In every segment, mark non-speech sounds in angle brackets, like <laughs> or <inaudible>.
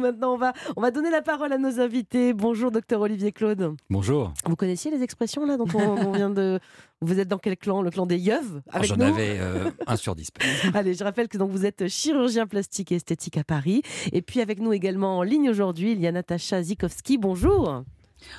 Maintenant, on va, on va donner la parole à nos invités. Bonjour, docteur Olivier Claude. Bonjour. Vous connaissiez les expressions là dont on, vient de. Vous êtes dans quel clan? Le clan des yeux J'en avais euh, un sur dix. <laughs> Allez, je rappelle que donc vous êtes chirurgien plastique et esthétique à Paris. Et puis avec nous également en ligne aujourd'hui, il y a Natacha Zikowski. Bonjour.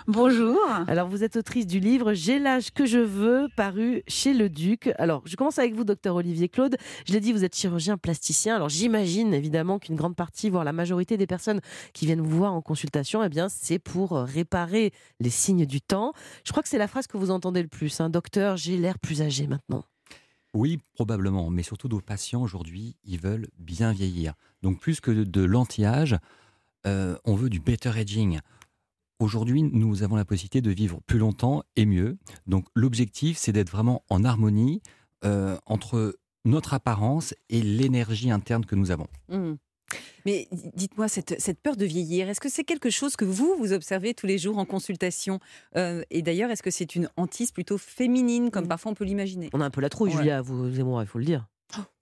Bonjour. Alors, vous êtes autrice du livre J'ai l'âge que je veux, paru chez Le Duc. Alors, je commence avec vous, docteur Olivier Claude. Je l'ai dit, vous êtes chirurgien plasticien. Alors, j'imagine évidemment qu'une grande partie, voire la majorité des personnes qui viennent vous voir en consultation, eh bien, c'est pour réparer les signes du temps. Je crois que c'est la phrase que vous entendez le plus. Hein. Docteur, j'ai l'air plus âgé maintenant. Oui, probablement. Mais surtout, nos patients aujourd'hui, ils veulent bien vieillir. Donc, plus que de l'anti-âge, euh, on veut du better aging. Aujourd'hui, nous avons la possibilité de vivre plus longtemps et mieux. Donc l'objectif, c'est d'être vraiment en harmonie euh, entre notre apparence et l'énergie interne que nous avons. Mmh. Mais dites-moi, cette, peur de vieillir, est-ce que c'est quelque chose que vous, vous observez tous les jours en consultation euh, Et d'ailleurs, est-ce que c'est une hantise plutôt féminine, comme mmh. parfois on peut l'imaginer? On a un peu la trouille, Julia, vous et moi, il faut le dire.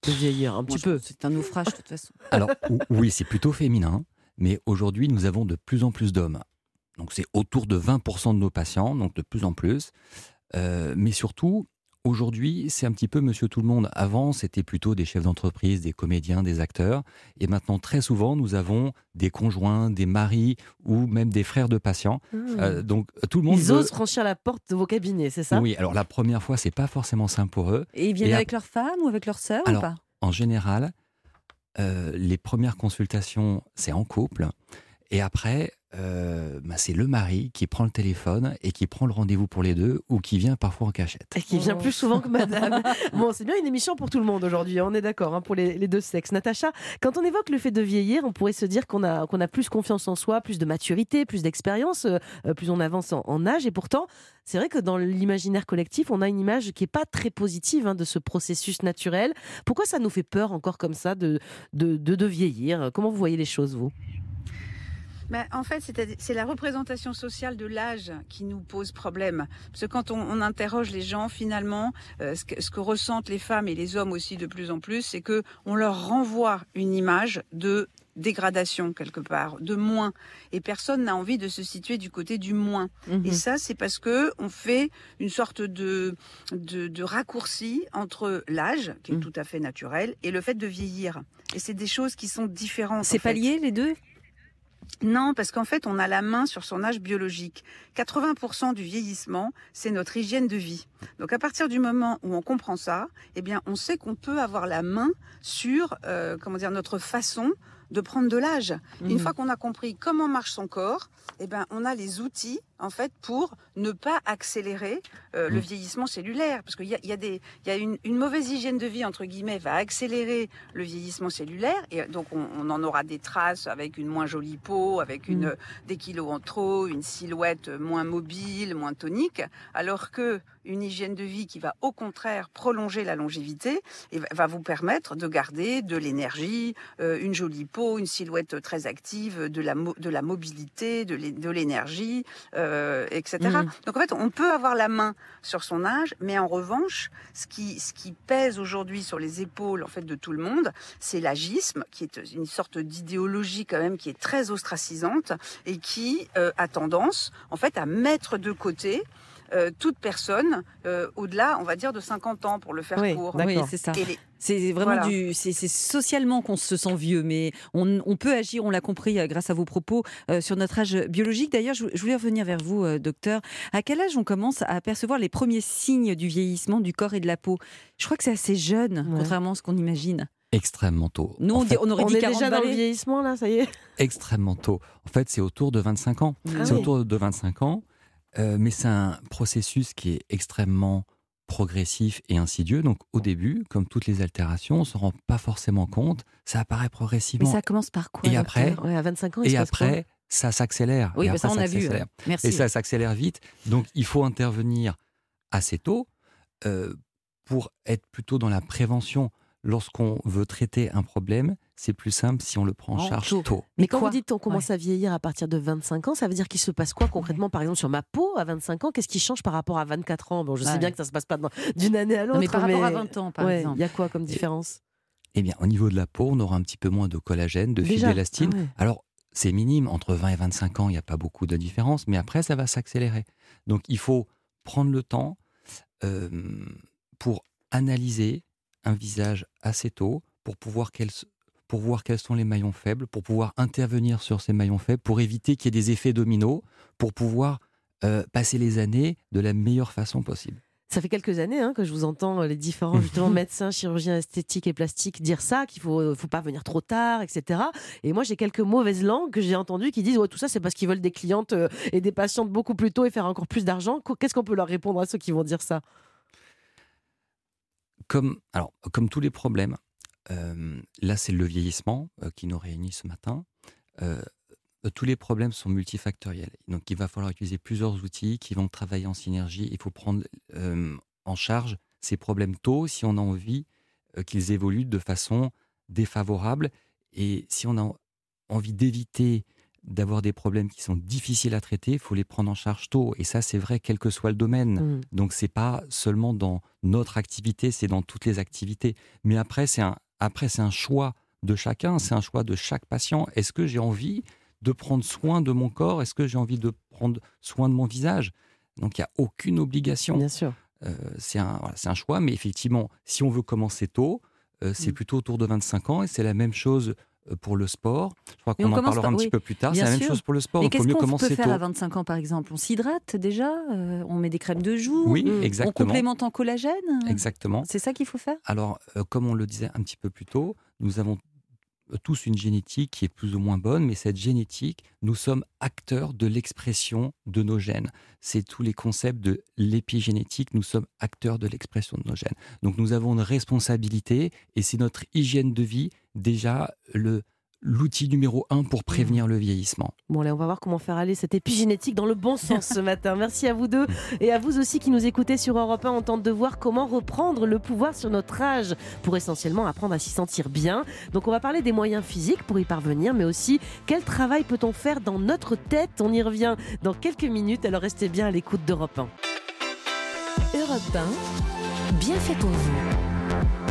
De vieillir, un petit peu. C'est un naufrage, de toute façon. Alors, oui, c'est plutôt féminin, mais aujourd'hui, nous avons de plus en plus d'hommes donc c'est autour de 20% de nos patients, donc de plus en plus. Euh, mais surtout, aujourd'hui, c'est un petit peu monsieur tout le monde. Avant, c'était plutôt des chefs d'entreprise, des comédiens, des acteurs. Et maintenant, très souvent, nous avons des conjoints, des maris ou même des frères de patients. Mmh. Euh, donc tout le monde. Ils osent franchir la porte de vos cabinets, c'est ça? Oui, alors la première fois, c'est pas forcément simple pour eux. Et ils viennent avec leur femme ou avec leur sœur ou pas? En général, euh, les premières consultations, c'est en couple. Et après, euh, bah, c'est le mari qui prend le téléphone et qui prend le rendez-vous pour les deux ou qui vient parfois en cachette. Et qui vient plus souvent que madame. <laughs> bon, c'est bien une émission pour tout le monde aujourd'hui, on est d'accord, hein, pour les, deux sexes. Natacha, quand on évoque le fait de vieillir, on pourrait se dire qu'on a, qu'on a plus confiance en soi, plus de maturité, plus d'expérience, euh, euh, plus on avance en, âge. Et pourtant, c'est vrai que dans l'imaginaire collectif, on a une image qui n'est pas très positive hein, de ce processus naturel. Pourquoi ça nous fait peur encore comme ça de, de, de vieillir? Comment vous voyez les choses, vous? Ben, en fait, c'est la représentation sociale de l'âge qui nous pose problème. Parce que quand on, interroge les gens, finalement, euh, ce, que, ressentent les femmes et les hommes aussi de plus en plus, c'est que on leur renvoie une image de dégradation quelque part, de moins. Et personne n'a envie de se situer du côté du moins. Et mhm. ça, c'est parce que on fait une sorte de, de, raccourci entre l'âge, qui est mhm. tout à fait naturel, et le fait de vieillir. Et c'est des choses qui sont différentes. C'est pas lié les deux? Non, parce qu'en fait, on a la main sur son âge biologique. 80% du vieillissement, c'est notre hygiène de vie. Donc à partir du moment où on comprend ça, eh bien, on sait qu'on peut avoir la main sur, euh, comment dire, notre façon de prendre de l'âge. Une mmh. fois qu'on a compris comment marche son corps, eh ben, on a les outils en fait pour ne pas accélérer euh, le mmh. vieillissement cellulaire, parce qu'il y a, y a, des, y a une, une, mauvaise hygiène de vie entre guillemets va accélérer le vieillissement cellulaire, et donc on, on en aura des traces avec une moins jolie peau, avec une, mmh. des kilos en trop, une silhouette moins mobile, moins tonique, alors que une hygiène de vie qui va au contraire prolonger la longévité et va vous permettre de garder de l'énergie, euh, une jolie peau, une silhouette très active, de la, de la mobilité, de l'énergie, euh, etc. Mm. Donc en fait, on peut avoir la main sur son âge, mais en revanche, ce qui, ce qui pèse aujourd'hui sur les épaules en fait de tout le monde, c'est l'agisme, qui est une sorte d'idéologie quand même qui est très ostracisante et qui euh, a tendance en fait à mettre de côté euh, toute personne euh, au-delà, on va dire, de 50 ans pour le faire court. Oui, c'est ça. C'est vraiment du, c'est socialement qu'on se sent vieux, mais on, peut agir, on l'a compris euh, grâce à vos propos sur notre âge biologique. D'ailleurs, je, voulais revenir vers vous, docteur. À quel âge on commence à apercevoir les premiers signes du vieillissement du corps et de la peau? Je crois que c'est assez jeune, contrairement à ce qu'on imagine. Extrêmement tôt. Nous, on, on, aurait dit est déjà dans le vieillissement, là, ça y est Extrêmement tôt. En fait, c'est autour de 25 ans. Ah c'est autour de 25 ans. Euh, mais c'est un processus qui est extrêmement progressif et insidieux. Donc au début, comme toutes les altérations, on se rend pas forcément compte. Ça apparaît progressivement. Mais ça commence par quoi Et après, à 25 ans, et après, ça s'accélère. Oui, ça on a vu. Et ça s'accélère vite. Donc il faut intervenir assez tôt euh, pour être plutôt dans la prévention lorsqu'on veut traiter un problème c'est plus simple si on le prend en, charge tôt. Mais quand vous dites on commence à vieillir à partir de 25 ans, ça veut dire qu'il se passe quoi concrètement Par exemple, sur ma peau à 25 ans, qu'est-ce qui change par rapport à 24 ans? Bon, je sais bien que ça se passe pas d'une année à l'autre. Mais par rapport à 20 ans, par exemple. Il y a quoi comme différence? Eh bien, au niveau de la peau, on aura un petit peu moins de collagène, de fibres d'élastine. Ah Alors, c'est minime. Entre 20 et 25 ans, il n'y a pas beaucoup de différence, mais après, ça va s'accélérer. Donc, il faut prendre le temps euh, pour analyser un visage assez tôt, pour pouvoir pour voir quels sont les maillons faibles, pour pouvoir intervenir sur ces maillons faibles, pour éviter qu'il y ait des effets dominos, pour pouvoir euh, passer les années de la meilleure façon possible. Ça fait quelques années hein, que je vous entends euh, les différents <laughs> justement médecins, chirurgiens esthétiques et plastiques dire ça, qu'il faut, euh, faut pas venir trop tard, etc. Et moi, j'ai quelques mauvaises langues que j'ai entendues qui disent ouais, tout ça, c'est parce qu'ils veulent des clientes et des patientes beaucoup plus tôt et faire encore plus d'argent. Qu'est-ce qu'on peut leur répondre à ceux qui vont dire ça? Comme, alors, comme tous les problèmes, là, c'est le vieillissement qui nous réunit ce matin. Euh, tous les problèmes sont multifactoriels. Donc, il va falloir utiliser plusieurs outils qui vont travailler en synergie. Il faut prendre euh, en charge ces problèmes tôt si on a envie euh, qu'ils évoluent de façon défavorable. Et si on a envie d'éviter d'avoir des problèmes qui sont difficiles à traiter, il faut les prendre en charge tôt. Et ça, c'est vrai, quel que soit le domaine. Donc, mmh. Donc, c'est pas seulement dans notre activité, c'est dans toutes les activités. Mais après, c'est un, après, c'est un choix de chacun, c'est un choix de chaque patient. Est-ce que j'ai envie de prendre soin de mon corps? Est-ce que j'ai envie de prendre soin de mon visage? Donc il n'y a aucune obligation. Bien sûr. Euh, c'est un, un, choix, mais effectivement, si on veut commencer tôt, euh, c'est mm. plutôt autour de 25 ans et c'est la même chose pour le sport. Je crois qu'on en parlera un petit peu plus tard. C'est la même chose pour le sport. Mais qu'est-ce qu'on peut faire à 25 ans, par exemple? On s'hydrate déjà? On met des crèmes de jour Oui, exactement. On complémente en collagène? Exactement. C'est ça qu'il faut faire? Alors, comme on le disait un petit peu plus tôt, nous avons tous une génétique qui est plus ou moins bonne, mais cette génétique, nous sommes acteurs de l'expression de nos gènes. C'est tous les concepts de l'épigénétique, nous sommes acteurs de l'expression de nos gènes. Donc nous avons une responsabilité et c'est notre hygiène de vie déjà le l'outil numéro un pour prévenir mmh. le vieillissement. Bon, allez, on va voir comment faire aller cette épigénétique dans le bon sens ce matin. Merci à vous deux et à vous aussi qui nous écoutez sur Europe 1. On tente de voir comment reprendre le pouvoir sur notre âge pour essentiellement apprendre à s'y sentir bien. Donc, on va parler des moyens physiques pour y parvenir, mais aussi quel travail peut-on faire dans notre tête? On y revient dans quelques minutes, alors restez bien à l'écoute d'Europe 1. Europe 1, bien fait pour vous.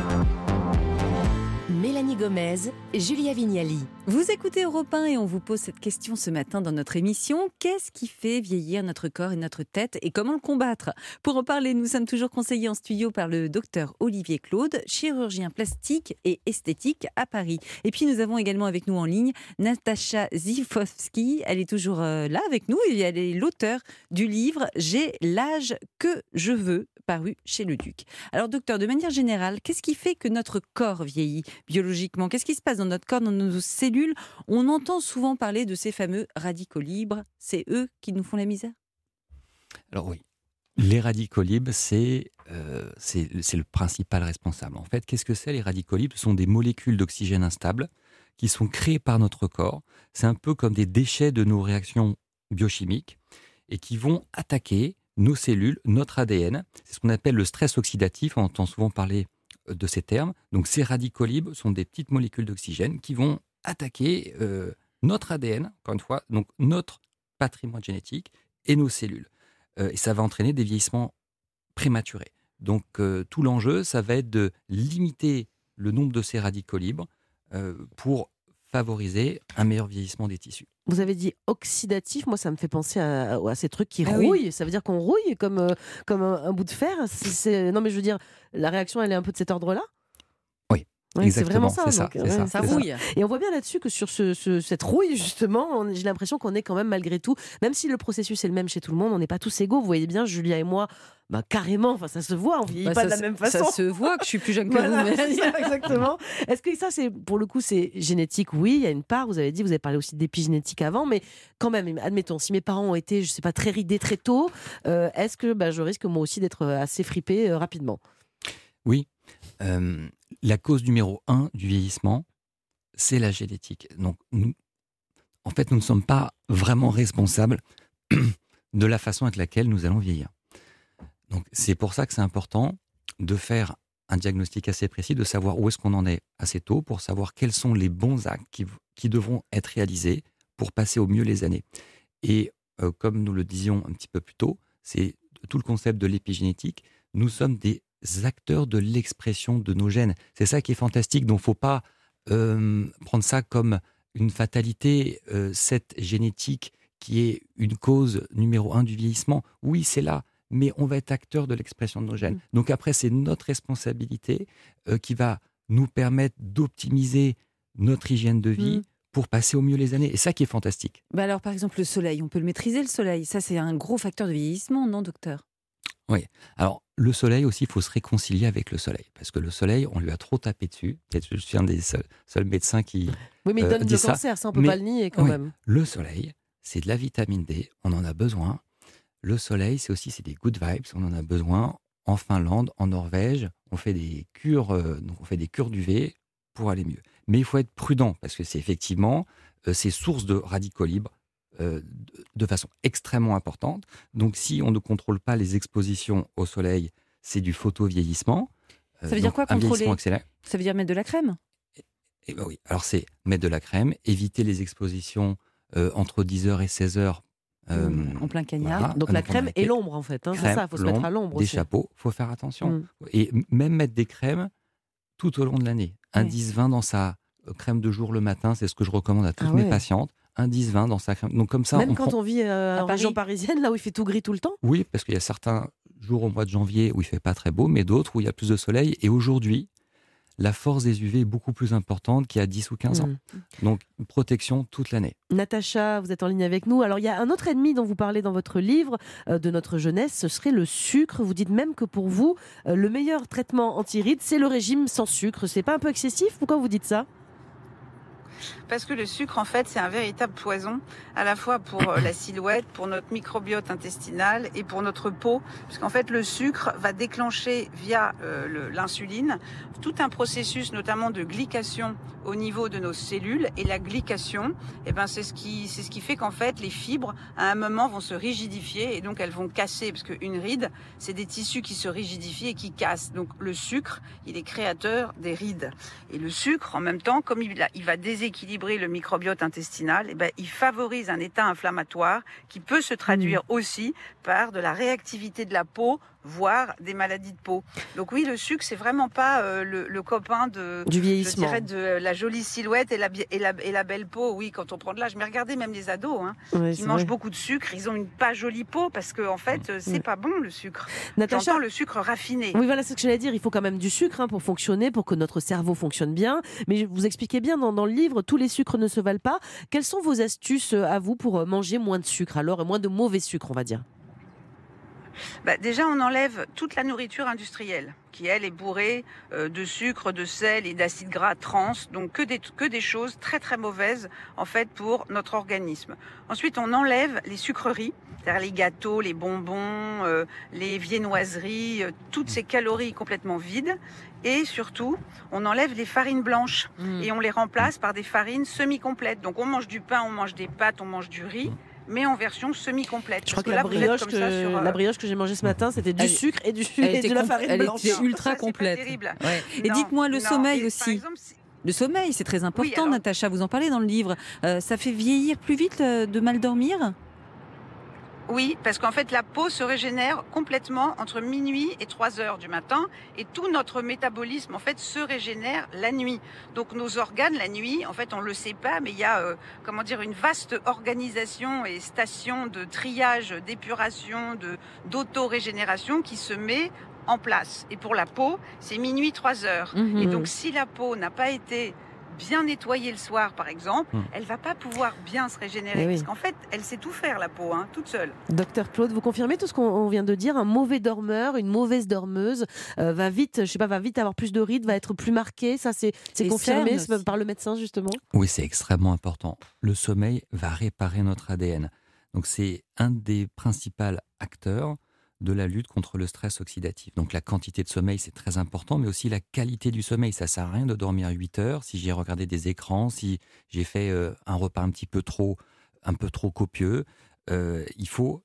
Mélanie Gomez, Julia Vignali. Vous écoutez Europe 1 et on vous pose cette question ce matin dans notre émission. Qu'est-ce qui fait vieillir notre corps et notre tête et comment le combattre? Pour en parler, nous sommes toujours conseillés en studio par le docteur Olivier Claude, chirurgien plastique et esthétique à Paris. Et puis nous avons également avec nous en ligne Natacha Zifowski. Elle est toujours euh, là avec nous et elle est l'auteur du livre J'ai l'âge que je veux paru chez le Duc. Alors docteur, de manière générale, qu'est-ce qui fait que notre corps vieillit biologiquement? Qu'est-ce qui se passe dans notre corps, dans nos cellules On entend souvent parler de ces fameux radicaux libres. C'est eux qui nous font la misère? Alors oui, les radicaux libres, c'est euh, le principal responsable. En fait, qu'est-ce que c'est les radicaux libres? Ce sont des molécules d'oxygène instables qui sont créées par notre corps. C'est un peu comme des déchets de nos réactions biochimiques et qui vont attaquer nos cellules, notre ADN. C'est ce qu'on appelle le stress oxydatif. On entend souvent parler euh, de ces termes. Donc ces radicaux libres sont des petites molécules d'oxygène qui vont attaquer euh, notre ADN, encore une fois, donc notre patrimoine génétique et nos cellules. Euh, et ça va entraîner des vieillissements prématurés. Donc tout l'enjeu, ça va être de limiter le nombre de ces radicaux libres pour favoriser un meilleur vieillissement des tissus. Vous avez dit oxydatif, moi ça me fait penser à, ces trucs qui ah rouillent. Ça veut dire qu'on rouille comme, euh, comme un, bout de fer. non mais je veux dire, la réaction elle est un peu de cet ordre-là? C'est vraiment ça. ça, ça, rouille. Et on voit bien là-dessus que sur ce, cette rouille, justement, j'ai l'impression qu'on est quand même malgré tout, même si le processus est le même chez tout le monde, on n'est pas tous égaux. Vous voyez bien, Julia et moi, bah, carrément, enfin, ça se voit, on vieillit bah, pas de la même façon. Ça se voit que je suis plus jeune que vous. exactement. Est-ce que ça, c'est pour le coup, c'est génétique? Oui, il y a une part. Vous avez dit, vous avez parlé aussi d'épigénétique avant, mais quand même, admettons, si mes parents ont été, je sais pas, très ridés très tôt, euh, est-ce que bah, je risque moi aussi d'être assez fripé euh, rapidement? Oui. Euh, la cause numéro un du vieillissement, c'est la génétique. Donc, nous, en fait, nous ne sommes pas vraiment responsables <clears throat> de la façon avec laquelle nous allons vieillir. Donc, c'est pour ça que c'est important de faire un diagnostic assez précis, de savoir où est-ce qu'on en est assez tôt, pour savoir quels sont les bons actes qui, devront être réalisés pour passer au mieux les années. Et euh, comme nous le disions un petit peu plus tôt, c'est tout le concept de l'épigénétique. Nous sommes des acteurs de l'expression de nos gènes. C'est ça qui est fantastique. Donc, faut pas euh, prendre ça comme une fatalité, euh, cette génétique qui est une cause numéro un du vieillissement. Oui, c'est là, mais on va être acteur de l'expression de nos gènes. Mm. Donc après, c'est notre responsabilité euh, qui va nous permettre d'optimiser notre hygiène de vie Mm. pour passer au mieux les années. Et ça qui est fantastique. Bah alors, par exemple, le soleil, on peut le maîtriser, le soleil. Ça, c'est un gros facteur de vieillissement, non, docteur? Alors, le soleil aussi, il faut se réconcilier avec le soleil. Parce que le soleil, on lui a trop tapé dessus. Peut-être que je suis un des seuls, seuls médecins qui... Oui, mais il Euh, donne le ça, cancer, ça on peut mais- pas le nier quand oui. même. Le soleil, c'est de la vitamine D, on en a besoin. Le soleil, c'est aussi c'est des good vibes, on en a besoin. En Finlande, en Norvège, on fait des cures, euh, donc on fait des cures d'UV pour aller mieux. Mais il faut être prudent parce que c'est effectivement euh, c'est source de radicaux libres euh, de, façon extrêmement importante. Donc si on ne contrôle pas les expositions au soleil, c'est du photovieillissement. Euh, Ça veut dire donc quoi, contrôler. Ça veut dire mettre de la crème? Eh ben oui, alors c'est mettre de la crème, éviter les expositions euh, entre 10h et 16h. euh, Mmh, En plein cagnard. voilà. Donc la crème et l'ombre en fait. hein, c'est ça, il faut se mettre à l'ombre Des aussi. chapeaux, faut faire attention. Mm. Et même mettre des crèmes tout au long de l'année. Un Oui. 10-20 dans sa euh, crème de jour le matin, c'est ce que je recommande à toutes Ah mes ouais. patientes. Un 10-20 dans sa crème. Donc comme ça, Même on quand prend- on vit euh, À en région Paris. parisienne, là où il fait tout gris tout le temps. Oui, parce qu'il y a certains jours au mois de janvier où il fait pas très beau, mais d'autres où il y a plus de soleil. Et aujourd'hui, la force des UV est beaucoup plus importante qu'il y a 10 ou 15 ans. Mm. Donc, protection toute l'année. Natacha, vous êtes en ligne avec nous. Alors, il y a un autre ennemi dont vous parlez dans votre livre euh, de notre jeunesse, ce serait le sucre. Vous dites même que pour vous, euh, le meilleur traitement anti-rides, c'est le régime sans sucre. C'est pas un peu excessif? Pourquoi vous dites ça? Parce que le sucre, en fait, c'est un véritable poison, à la fois pour euh, la silhouette, pour notre microbiote intestinal et pour notre peau. Puisqu'en fait, le sucre va déclencher via euh, l'insuline tout un processus, notamment de glycation au niveau de nos cellules. Et la glycation, eh ben, c'est ce qui, c'est ce qui fait qu'en fait, les fibres, à un moment, vont se rigidifier et donc elles vont casser. Parce qu'une ride, c'est des tissus qui se rigidifient et qui cassent. Donc le sucre, il est créateur des rides. Et le sucre, en même temps, comme il va déséquilibrer le microbiote intestinal, eh ben, il favorise un état inflammatoire qui peut se traduire aussi par de la réactivité de la peau, voire des maladies de peau. Donc oui, le sucre, c'est vraiment pas euh, le, le copain de, Du je vieillissement. dirais, de la jolie silhouette et la, et la, et la belle peau. Oui, quand on prend de l'âge. Mais regardez même les ados, hein, Ouais, qui mangent vrai. beaucoup de sucre, ils ont une pas jolie peau parce que en fait, euh, c'est pas bon le sucre. Natacha, le sucre raffiné. Oui, voilà, ce que j'allais dire. Il faut quand même du sucre hein, pour fonctionner, pour que notre cerveau fonctionne bien. Mais vous expliquez bien dans, dans le livre, tous les sucres ne se valent pas. Quelles sont vos astuces euh, à vous pour manger moins de sucre, alors, et moins de mauvais sucre, on va dire? Bah, déjà, on enlève toute la nourriture industrielle, qui elle est bourrée euh, de sucre, de sel et d'acides gras trans, donc que des, que des choses très très mauvaises en fait pour notre organisme. Ensuite, on enlève les sucreries, c'est-à-dire les gâteaux, les bonbons, euh, les viennoiseries, euh, toutes ces calories complètement vides. Et surtout, on enlève les farines blanches et on les remplace par des farines semi-complètes. Donc on mange du pain, on mange des pâtes, on mange du riz, mais en version semi-complète. Je crois que Parce la là, vous êtes brioche, comme que, ça sur, euh, la brioche que j'ai mangée ce matin, c'était du Elle- sucre et, du, et était de la farine elle blanche. était ultra ça, pas complète. terrible. Ouais. Et dites-moi le non. sommeil aussi. exemple, si- Le sommeil, c'est très important, alors- Natacha. Vous en parlez dans le livre. Euh, ça fait vieillir plus vite euh, de mal dormir? Oui, parce qu'en fait, la peau se régénère complètement entre minuit et 3 heures du matin, et tout notre métabolisme, en fait, se régénère la nuit. Donc, nos organes, la nuit, en fait, on le sait pas, mais il y a, euh, comment dire, une vaste organisation et station de triage, d'épuration, de d'auto-régénération qui se met en place. Et pour la peau, c'est minuit 3 heures. Mhm. Et donc, si la peau n'a pas été bien nettoyée le soir, par exemple, Mm. elle va pas pouvoir bien se régénérer. Eh oui. Parce qu'en fait, elle sait tout faire, la peau, hein, toute seule. Docteur Claude, vous confirmez tout ce qu'on on vient de dire Un mauvais dormeur, une mauvaise dormeuse euh, va vite, je sais pas, va vite avoir plus de rides, va être plus marqué. Ça, c'est confirmé par le médecin justement? Oui, c'est extrêmement important. Le sommeil va réparer notre ADN. Donc c'est un des principaux acteurs de la lutte contre le stress oxydatif. Donc la quantité de sommeil, c'est très important, mais aussi la qualité du sommeil. Ça sert à rien de dormir 8 heures si j'ai regardé des écrans, si j'ai fait euh, un repas un petit peu trop, un peu trop copieux. Euh, il faut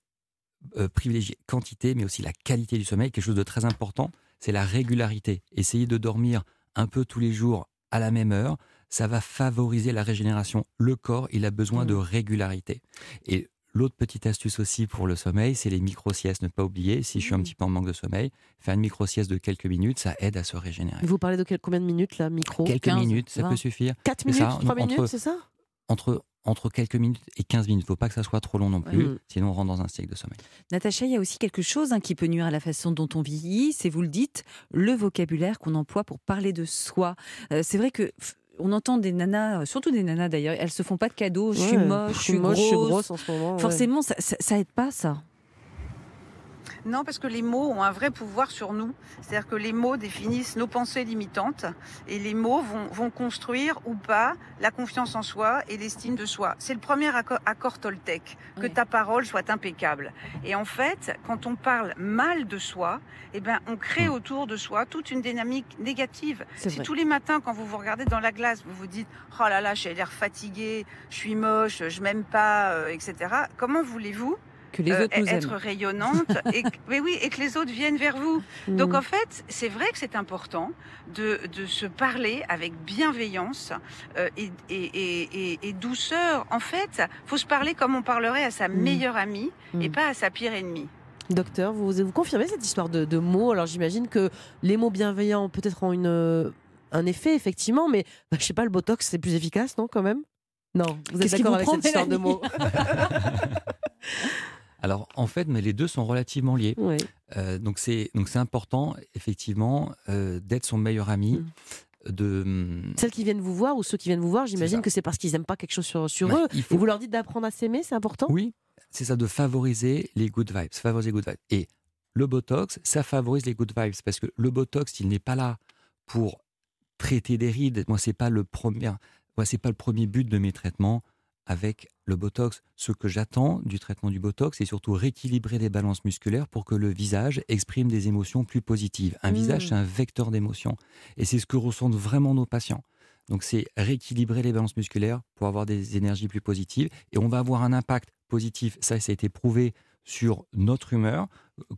euh, privilégier quantité, mais aussi la qualité du sommeil. Quelque chose de très important, c'est la régularité. Essayer de dormir un peu tous les jours à la même heure, ça va favoriser la régénération. Le corps, il a besoin de régularité. Et l'autre petite astuce aussi pour le sommeil, c'est les micro-siestes. Ne pas oublier, si je suis un petit peu en manque de sommeil, faire une micro-sieste de quelques minutes, ça aide à se régénérer. Vous parlez de quel- combien de minutes là, micro? Quelques 15, minutes, ça 20. peut suffire. 4 C'est minutes, ça, 3 entre- minutes, c'est ça? entre entre quelques minutes et 15 minutes. Il ne faut pas que ça soit trop long non plus, Mm. sinon on rentre dans un cycle de sommeil. Natacha, il y a aussi quelque chose hein, qui peut nuire à la façon dont on vieillit, c'est, vous le dites, le vocabulaire qu'on emploie pour parler de soi. Euh, c'est vrai que on entend des nanas, euh, surtout des nanas d'ailleurs, elles se font pas de cadeaux, je suis moche, je suis moche, grosse. je suis grosse en ce moment. ouais. Forcément, ça, ça, ça aide pas ça. Non, parce que les mots ont un vrai pouvoir sur nous. C'est-à-dire que les mots définissent nos pensées limitantes et les mots vont, vont construire ou pas la confiance en soi et l'estime de soi. C'est le premier accord, accord Toltec, que Oui. ta parole soit impeccable. Et en fait, quand on parle mal de soi, eh ben, on crée autour de soi toute une dynamique négative. Si vrai. tous les matins, quand vous vous regardez dans la glace, vous vous dites Oh là là, j'ai l'air fatigué, je suis moche, je m'aime pas, euh, etc. Comment voulez-vous Que les euh, autres nous être aiment. rayonnante <laughs> et, que- mais oui, et que les autres viennent vers vous Mm. Donc en fait, c'est vrai que c'est important de, de se parler avec bienveillance euh, et, et, et, et- et douceur. En fait, faut se parler comme on parlerait à sa Mm. meilleure amie et Mm. pas à sa pire ennemie. Docteur, vous, vous confirmez cette histoire de, de mots? Alors j'imagine que les mots bienveillants peut-être ont une, euh, un effet, effectivement, mais bah, je sais pas, le Botox c'est plus efficace, non, quand même? Non, vous êtes d'accord avec cette histoire de mots? <laughs> Alors en fait, mais les deux sont relativement liés. Euh, donc c'est donc c'est important effectivement euh, d'être son meilleur ami. Mm. De hum, Celles qui viennent vous voir ou ceux qui viennent vous voir, j'imagine que c'est parce qu'ils n'aiment pas quelque chose sur, sur bah, eux. Et faut vous leur dites d'apprendre à s'aimer, c'est important? Oui, c'est ça, de favoriser les good vibes, favoriser les good vibes. Et le Botox, ça favorise les good vibes parce que le Botox, il n'est pas là pour traiter des rides. Moi, c'est pas le premier, moi, c'est pas le premier but de mes traitements avec le Botox. Ce que j'attends du traitement du Botox, c'est surtout rééquilibrer les balances musculaires pour que le visage exprime des émotions plus positives. Un visage, c'est un vecteur d'émotions. Et c'est ce que ressentent vraiment nos patients. Donc c'est rééquilibrer les balances musculaires pour avoir des énergies plus positives. Et on va avoir un impact positif, ça, ça a été prouvé sur notre humeur.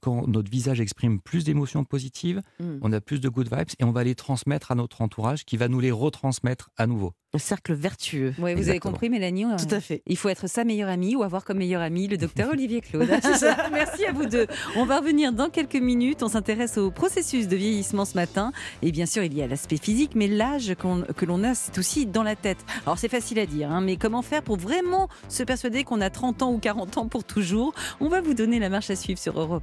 Quand notre visage exprime plus d'émotions positives, Mm. on a plus de good vibes et on va les transmettre à notre entourage qui va nous les retransmettre à nouveau. Un cercle vertueux. Ouais, vous avez compris, Mélanie euh, Tout à fait. Il faut être sa meilleure amie ou avoir comme meilleur ami le docteur <laughs> Olivier Claude. <laughs> Merci à vous deux. On va revenir dans quelques minutes. On s'intéresse au processus de vieillissement ce matin. Et bien sûr, il y a l'aspect physique, mais l'âge que l'on a, c'est aussi dans la tête. Alors c'est facile à dire, hein, mais comment faire pour vraiment se persuader qu'on a 30 ans ou 40 ans pour toujours? On va vous donner la marche à suivre sur Europe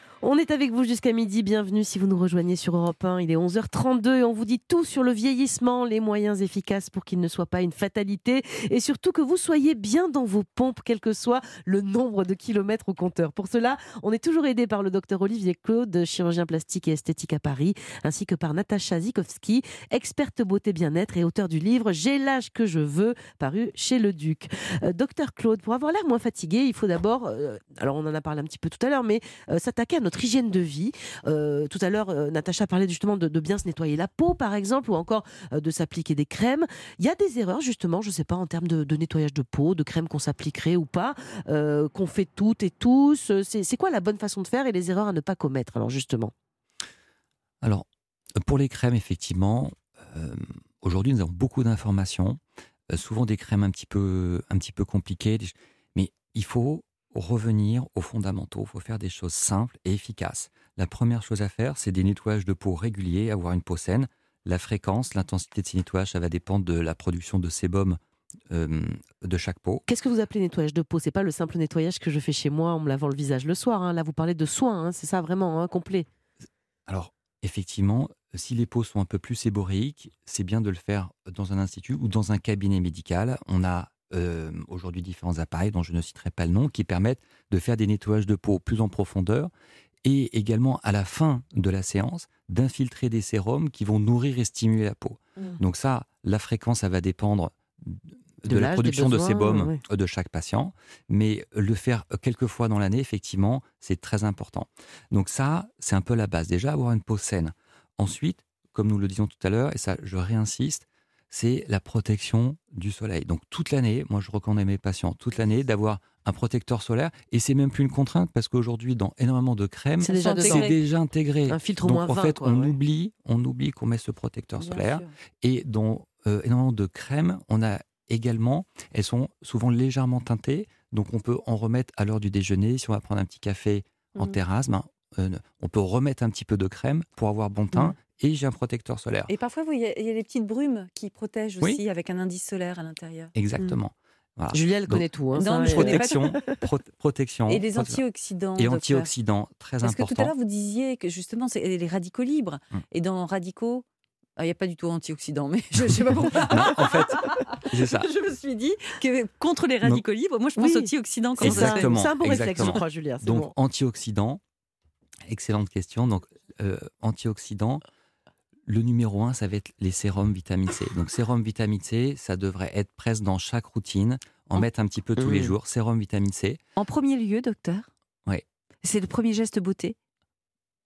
On est avec vous jusqu'à midi. Bienvenue si vous nous rejoignez sur Europe 1. Il est 11h32 et on vous dit tout sur le vieillissement, les moyens efficaces pour qu'il ne soit pas une fatalité et surtout que vous soyez bien dans vos pompes, quel que soit le nombre de kilomètres au compteur. Pour cela, on est toujours aidé par le docteur Olivier Claude, chirurgien plastique et esthétique à Paris, ainsi que par Natacha Zikowski, experte beauté bien-être et auteur du livre J'ai l'âge que je veux, paru chez Le Duc. Euh, docteur Claude, pour avoir l'air moins fatigué, il faut d'abord, euh, alors on en a parlé un petit peu tout à l'heure, mais euh, s'attaquer à notre hygiène de vie. Euh, tout à l'heure, euh, Natacha parlait justement de, bien se nettoyer la peau, par exemple, ou encore euh, de s'appliquer des crèmes. Il y a des erreurs, justement, je ne sais pas, en termes de, nettoyage de peau, de crème qu'on s'appliquerait ou pas, euh, qu'on fait toutes et tous. C'est quoi la bonne façon de faire et les erreurs à ne pas commettre, alors justement? Alors, pour les crèmes, effectivement, aujourd'hui, nous avons beaucoup d'informations, souvent des crèmes un petit peu, un petit peu compliquées, mais il faut revenir aux fondamentaux, il faut faire des choses simples et efficaces. La première chose à faire, c'est des nettoyages de peau réguliers, avoir une peau saine. La fréquence, l'intensité de ces nettoyages, ça va dépendre de la production de sébum euh, de chaque peau. Qu'est-ce que vous appelez nettoyage de peau? C'est pas le simple nettoyage que je fais chez moi en me lavant le visage le soir. hein. Là, vous parlez de soins, hein, c'est ça vraiment, hein, complet. Alors, effectivement, si les peaux sont un peu plus séboréiques, c'est bien de le faire dans un institut ou dans un cabinet médical. On a euh, aujourd'hui différents appareils dont je ne citerai pas le nom qui permettent de faire des nettoyages de peau plus en profondeur et également à la fin de la séance d'infiltrer des sérums qui vont nourrir et stimuler la peau. Mm. Donc ça, la fréquence, ça va dépendre de, De la production de sébum de chaque patient, mais le faire quelques fois dans l'année, effectivement, c'est très important. Donc ça, c'est un peu la base. Déjà, avoir une peau saine. Ensuite, comme nous le disions tout à l'heure, et ça, je réinsiste, c'est la protection du soleil. Donc toute l'année, moi, je recommande à mes patients toute l'année d'avoir un protecteur solaire, et c'est même plus une contrainte parce qu'aujourd'hui, dans énormément de crèmes, C'est déjà intégré. Un filtre au Donc moins en 20, fait, quoi, on ouais. oublie, on oublie qu'on met ce protecteur Bien solaire. sûr. Et dans euh, énormément de crèmes, on a également, elles sont souvent légèrement teintées, donc on peut en remettre à l'heure du déjeuner. Si on va prendre un petit café en Mhm. terrasse, ben, euh, on peut remettre un petit peu de crème pour avoir bon teint. Et j'ai un protecteur solaire. Et parfois, il y, a il y a les petites brumes qui protègent Oui. aussi avec un indice solaire à l'intérieur. Exactement. Voilà. Julia, elle Donc, connaît tout. hein, non, ça, Protection, <laughs> pro- protection. Et les protection. antioxydants. Et antioxydants, très Parce que important. tout à l'heure, vous disiez que justement, c'est les radicaux libres. Mm. Et dans radicaux, ah, il n'y a pas du tout antioxydants, mais <laughs> je ne sais pas pourquoi. Non, en fait, c'est ça. <laughs> je me suis dit que contre les radicaux libres, moi je pense Oui. antioxydants. C'est ça. C'est un bon réflexe, je crois, Julia. c'est Donc, bon. antioxydants, excellente question. Donc, euh, antioxydants, le numéro un, ça va être les sérums vitamine C. Donc, sérum vitamine C, ça devrait être presque dans chaque routine, en En- mettre un petit peu tous les jours. Sérum vitamine C. En premier lieu, docteur? Ouais. C'est le premier geste beauté?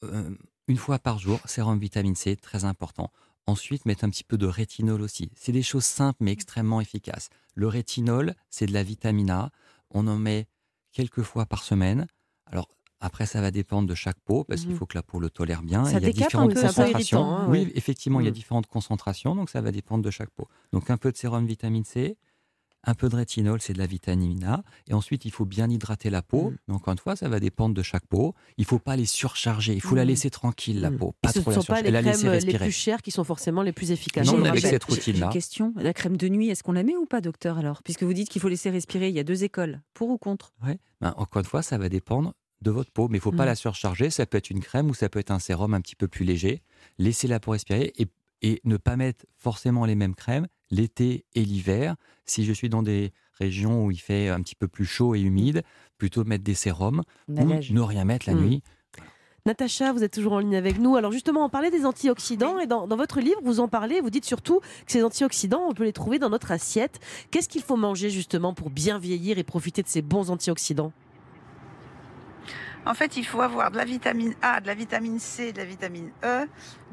euh, une fois par jour, sérum vitamine C, très important. Ensuite, mettre un petit peu de rétinol aussi. C'est des choses simples mais extrêmement efficaces. Le rétinol, c'est de la vitamine A. On en met quelques fois par semaine. Alors, après, ça va dépendre de chaque peau parce qu'il Mhm. faut que la peau le tolère bien. Ça il y a différentes peu, concentrations. irritant, hein, oui, ouais. effectivement, il y a Mhm. différentes concentrations, donc ça va dépendre de chaque peau. Donc, un peu de sérum vitamine C, un peu de rétinol, c'est de la vitamine A. Et ensuite, il faut bien hydrater la peau. Mhm. Mais encore une fois, ça va dépendre de chaque peau. Il ne faut pas les surcharger. Il faut la Mhm. laisser tranquille, la peau. Et Pas ce trop ne la sont pas surcharger. les Et la laisser crèmes les respirer. plus chères qui sont forcément les plus efficaces. Non, avec cette routine-là. Question. La crème de nuit, est-ce qu'on la met ou pas, docteur, alors? Puisque vous dites qu'il faut laisser respirer, il y a deux écoles. Pour ou contre? Ouais. Ben, encore une fois, ça va dépendre de votre peau. Mais il ne faut pas Mhm. la surcharger. Ça peut être une crème ou ça peut être un sérum un petit peu plus léger. Laissez la peau respirer et, et ne pas mettre forcément les mêmes crèmes l'été et l'hiver. Si je suis dans des régions où il fait un petit peu plus chaud et humide, plutôt mettre des sérums ou ne rien mettre la Mhm. nuit. Natacha, vous êtes toujours en ligne avec nous. Alors justement, on parlait des antioxydants et dans, dans votre livre, vous en parlez, vous dites surtout que ces antioxydants, on peut les trouver dans notre assiette. Qu'est-ce qu'il faut manger justement pour bien vieillir et profiter de ces bons antioxydants? En fait, il faut avoir de la vitamine A, de la vitamine C, de la vitamine E,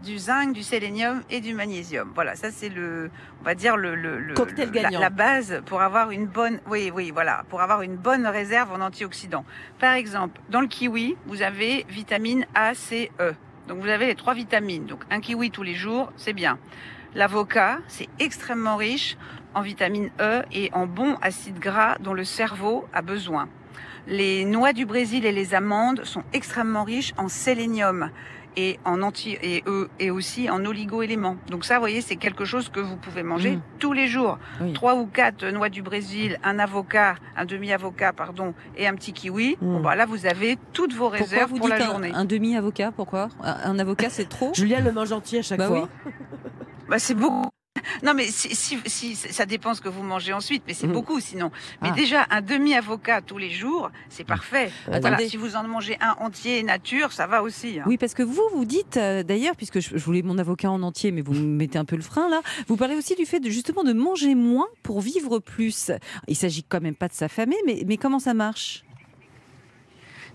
du zinc, du sélénium et du magnésium. Voilà, ça c'est le, on va dire le, le, le- Cocktail la, la base pour avoir une bonne, oui, oui, voilà, pour avoir une bonne réserve en antioxydants. Par exemple, dans le kiwi, vous avez vitamine A, C, E. Donc vous avez les trois vitamines. Donc un kiwi tous les jours, c'est bien. L'avocat, c'est extrêmement riche en vitamine E et en bons acides gras dont le cerveau a besoin. Les noix du Brésil et les amandes sont extrêmement riches en sélénium et en anti et eux et aussi en oligo-éléments. Donc ça, vous voyez, c'est quelque chose que vous pouvez manger Mm. tous les jours. Oui. Trois ou quatre noix du Brésil, un avocat, un demi-avocat, pardon, et un petit kiwi. Mm. Bon, bah là, vous avez toutes vos Pourquoi réserves vous pour dites la un, journée. un demi-avocat Pourquoi? Un, un avocat, c'est trop? Julia le mange entier à chaque Bah fois. Bah, c'est beaucoup. Non, mais si, si, si- ça dépend ce que vous mangez ensuite, mais c'est Mm. beaucoup sinon. Mais Ah. déjà, un demi-avocat tous les jours, c'est parfait. Voilà, Attendez. si vous en mangez un entier nature, ça va aussi. hein. Oui, parce que vous, vous dites euh, d'ailleurs, puisque je, je voulais mon avocat en entier, mais vous me mettez un peu le frein là, vous parlez aussi du fait de justement de manger moins pour vivre plus. Il s'agit quand même pas de s'affamer, mais, mais comment ça marche?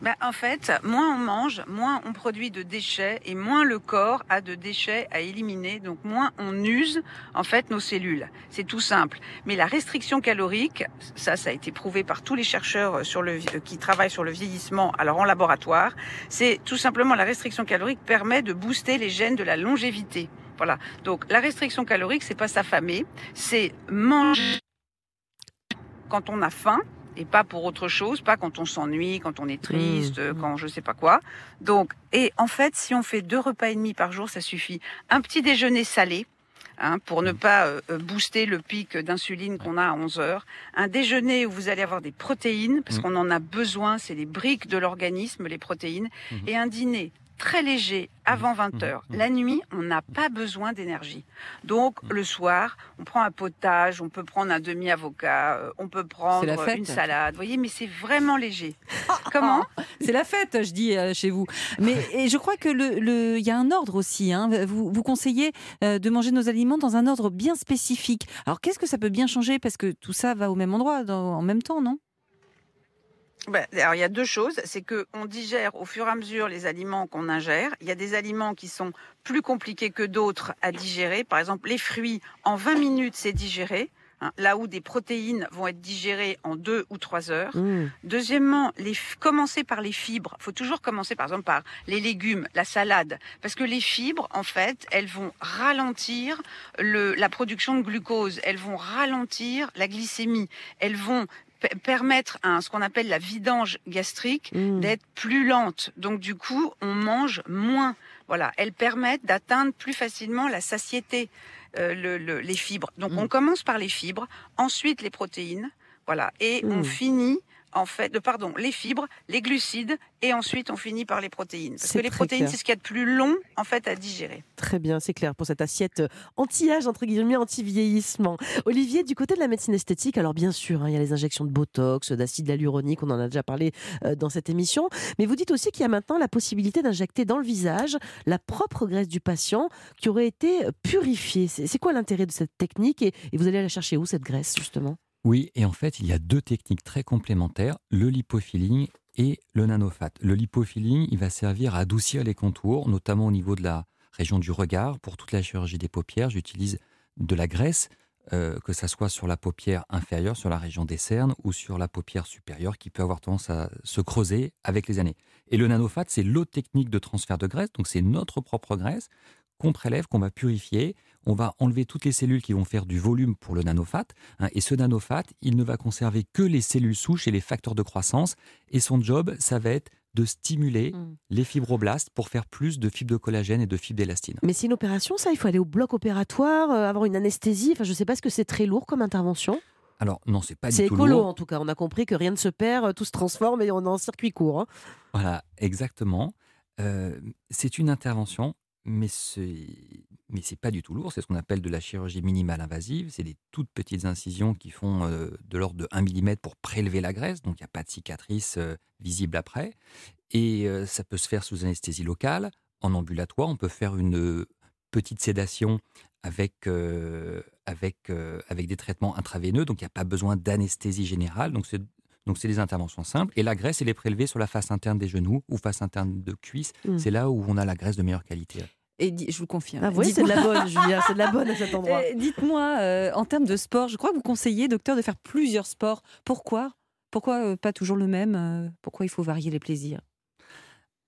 Ben, en fait, moins on mange, moins on produit de déchets et moins le corps a de déchets à éliminer. Donc moins on use en fait nos cellules. C'est tout simple. Mais la restriction calorique, ça, ça a été prouvé par tous les chercheurs sur le, euh, qui travaillent sur le vieillissement, alors en laboratoire. C'est tout simplement la restriction calorique permet de booster les gènes de la longévité. Voilà. Donc la restriction calorique, c'est pas s'affamer, c'est manger quand on a faim et pas pour autre chose, pas quand on s'ennuie, quand on est triste, Mmh. quand je sais pas quoi. Donc, et en fait, si on fait deux repas et demi par jour, ça suffit. Un petit déjeuner salé. Hein, pour ne pas euh, euh, booster le pic d'insuline qu'on a à 11 heures. Un déjeuner où vous allez avoir des protéines, parce qu'on en a besoin, c'est les briques de l'organisme, les protéines. Et un dîner très léger avant 20 heures. Mhm. La nuit, on n'a pas besoin d'énergie. Donc, le soir, on prend un potage, on peut prendre un demi-avocat, euh, on peut prendre une salade. Vous voyez, mais c'est vraiment léger. <laughs> Comment C'est la fête, je dis euh, chez vous. Mais <laughs> et je crois que le, le- il y a un ordre aussi. hein. Vous, vous conseillez euh, de manger nos aliments dans un ordre bien spécifique. Alors qu'est-ce que ça peut bien changer? Parce que tout ça va au même endroit dans- en même temps, non? Alors il y a deux choses, c'est que on digère au fur et à mesure les aliments qu'on ingère. Il y a des aliments qui sont plus compliqués que d'autres à digérer. Par exemple, les fruits, en 20 minutes, c'est digéré. hein, là où des protéines vont être digérées en deux ou trois heures. Mmh. Deuxièmement, les, commencer par les fibres. Il faut toujours commencer par exemple par les légumes, la salade, parce que les fibres, en fait, elles vont ralentir le, la production de glucose, elles vont ralentir la glycémie, elles vont permettre un, ce qu'on appelle la vidange gastrique Mmh. d'être plus lente. Donc du coup, on mange moins. Voilà, elles permettent d'atteindre plus facilement la satiété, euh, le- le- les fibres. Donc Mm. on commence par les fibres, ensuite les protéines, voilà, et on finit en fait, de, pardon, les fibres, les glucides, et ensuite on finit par les protéines. Parce C'est que les protéines, c'est ce qu'il y a de plus long en fait à digérer. Très bien, c'est clair pour cette assiette euh, anti-âge, entre guillemets, anti-vieillissement. Olivier, du côté de la médecine esthétique, alors bien sûr, hein, il y a les injections de Botox, d'acide hyaluronique, on en a déjà parlé euh, dans cette émission, mais vous dites aussi qu'il y a maintenant la possibilité d'injecter dans le visage la propre graisse du patient qui aurait été euh, purifiée. C'est c'est quoi l'intérêt de cette technique et, et vous allez la chercher où, cette graisse, justement? Oui, et en fait, il y a deux techniques très complémentaires, le lipofilling et le nanofat. Le lipofilling, il va servir à adoucir les contours, notamment au niveau de la région du regard. Pour toute la chirurgie des paupières, j'utilise de la graisse, euh, que ça soit sur la paupière inférieure, sur la région des cernes, ou sur la paupière supérieure, qui peut avoir tendance à se creuser avec les années. Et le nanofat, c'est l'autre technique de transfert de graisse, donc c'est notre propre graisse qu'on prélève, qu'on va purifier. On va enlever toutes les cellules qui vont faire du volume pour le nanofat. hein, et ce nanofat, il ne va conserver que les cellules souches et les facteurs de croissance. Et son job, ça va être de stimuler Mm. les fibroblastes pour faire plus de fibres de collagène et de fibres d'élastine. Mais c'est une opération, ça Il faut aller au bloc opératoire, euh, avoir une anesthésie Enfin, je ne sais pas, est-ce que c'est très lourd comme intervention Alors non, c'est pas C'est du tout écolo, lourd. en tout cas. On a compris que rien ne se perd, euh, tout se transforme et on est en circuit court. hein. Voilà, exactement. Euh, c'est une intervention, mais c'est mais c'est pas du tout lourd. C'est ce qu'on appelle de la chirurgie minimale invasive. C'est des toutes petites incisions qui font euh, de l'ordre de 1 mm pour prélever la graisse, donc il n'y a pas de cicatrice euh, visible après. Et euh, ça peut se faire sous anesthésie locale, en ambulatoire. On peut faire une euh, petite sédation avec, avec, avec des traitements intraveineux, donc il n'y a pas besoin d'anesthésie générale. Donc c'est donc c'est des interventions simples. Et la graisse, elle est prélevée sur la face interne des genoux ou face interne de cuisse. Mm. C'est là où on a la graisse de meilleure qualité. Et je vous confirme. Ah, oui, c'est de la bonne, Julia, c'est de la bonne à cet endroit. Euh, Dites-moi, euh, en termes de sport, je crois que vous conseillez, docteur, de faire plusieurs sports. Pourquoi? Pourquoi euh, pas toujours le même euh, Pourquoi il faut varier les plaisirs?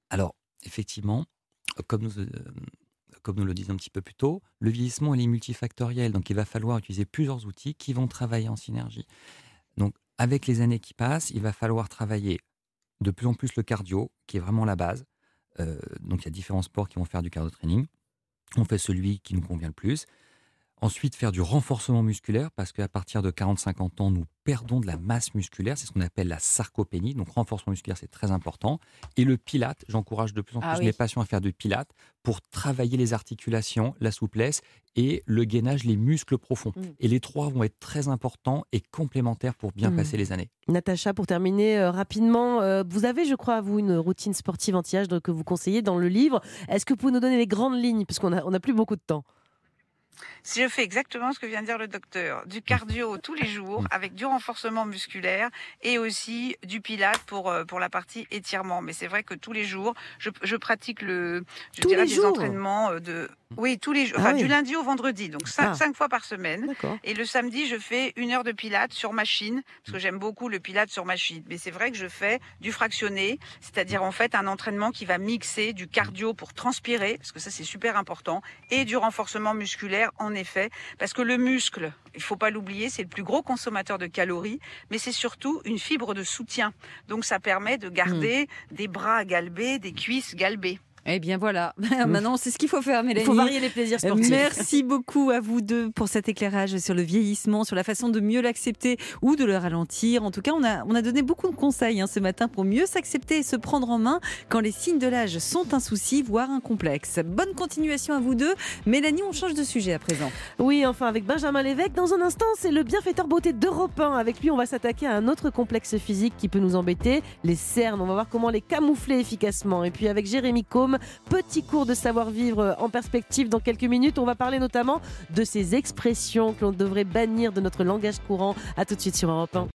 Alors, effectivement, comme nous, euh, comme nous le disions un petit peu plus tôt, le vieillissement il est multifactoriel. Donc, il va falloir utiliser plusieurs outils qui vont travailler en synergie. Avec les années qui passent, il va falloir travailler de plus en plus le cardio, qui est vraiment la base. Euh, donc, il y a différents sports qui vont faire du cardio training. On fait celui qui nous convient le plus. Ensuite, faire du renforcement musculaire, parce qu'à partir de 40-50 ans, nous perdons de la masse musculaire. C'est ce qu'on appelle la sarcopénie. Donc, renforcement musculaire, c'est très important. Et le pilate, j'encourage de plus en plus Ah oui. mes patients à faire du pilate pour travailler les articulations, la souplesse et le gainage, les muscles profonds. Mm. Et les trois vont être très importants et complémentaires pour bien Mm. passer les années. Natacha, pour terminer euh, rapidement, euh, vous avez, je crois, vous, une routine sportive anti-âge que vous conseillez dans le livre. Est-ce que vous pouvez nous donner les grandes lignes? Parce qu'on n'a on a plus beaucoup de temps. Si je fais exactement ce que vient de dire le docteur, du cardio tous les jours avec du renforcement musculaire et aussi du pilate pour euh, pour la partie étirement. Mais c'est vrai que tous les jours, je, je pratique le je Tous dirais les des jours entraînements euh, de oui tous les jours, Ah enfin oui. du lundi au vendredi, donc cinq, Ah. cinq fois par semaine. Et le samedi, je fais une heure de pilates sur machine, parce que j'aime beaucoup le pilate sur machine. Mais c'est vrai que je fais du fractionné, c'est-à-dire en fait un entraînement qui va mixer du cardio pour transpirer, parce que ça c'est super important, et du renforcement musculaire en effet, parce que le muscle, il faut pas l'oublier, c'est le plus gros consommateur de calories, mais c'est surtout une fibre de soutien. Donc ça permet de garder des bras galbés, des cuisses galbées. Eh bien voilà, <laughs> maintenant c'est ce qu'il faut faire, Il Mélanie. faut varier les plaisirs sportifs. Merci beaucoup à vous deux pour cet éclairage sur le vieillissement, sur la façon de mieux l'accepter ou de le ralentir. En tout cas, on a, on a donné beaucoup de conseils hein, ce matin pour mieux s'accepter et se prendre en main quand les signes de l'âge sont un souci, voire un complexe. Bonne continuation à vous deux. Mélanie, on change de sujet à présent. Oui, enfin avec Benjamin Lévesque. Dans un instant, c'est le bienfaiteur beauté d'Europe 1. Avec lui, on va s'attaquer à un autre complexe physique qui peut nous embêter, les cernes. On va voir comment les camoufler efficacement. Et puis avec Jérémy Combe, petit cours de savoir-vivre en perspective dans quelques minutes. On va parler notamment de ces expressions que l'on devrait bannir de notre langage courant. A tout de suite sur Europe 1.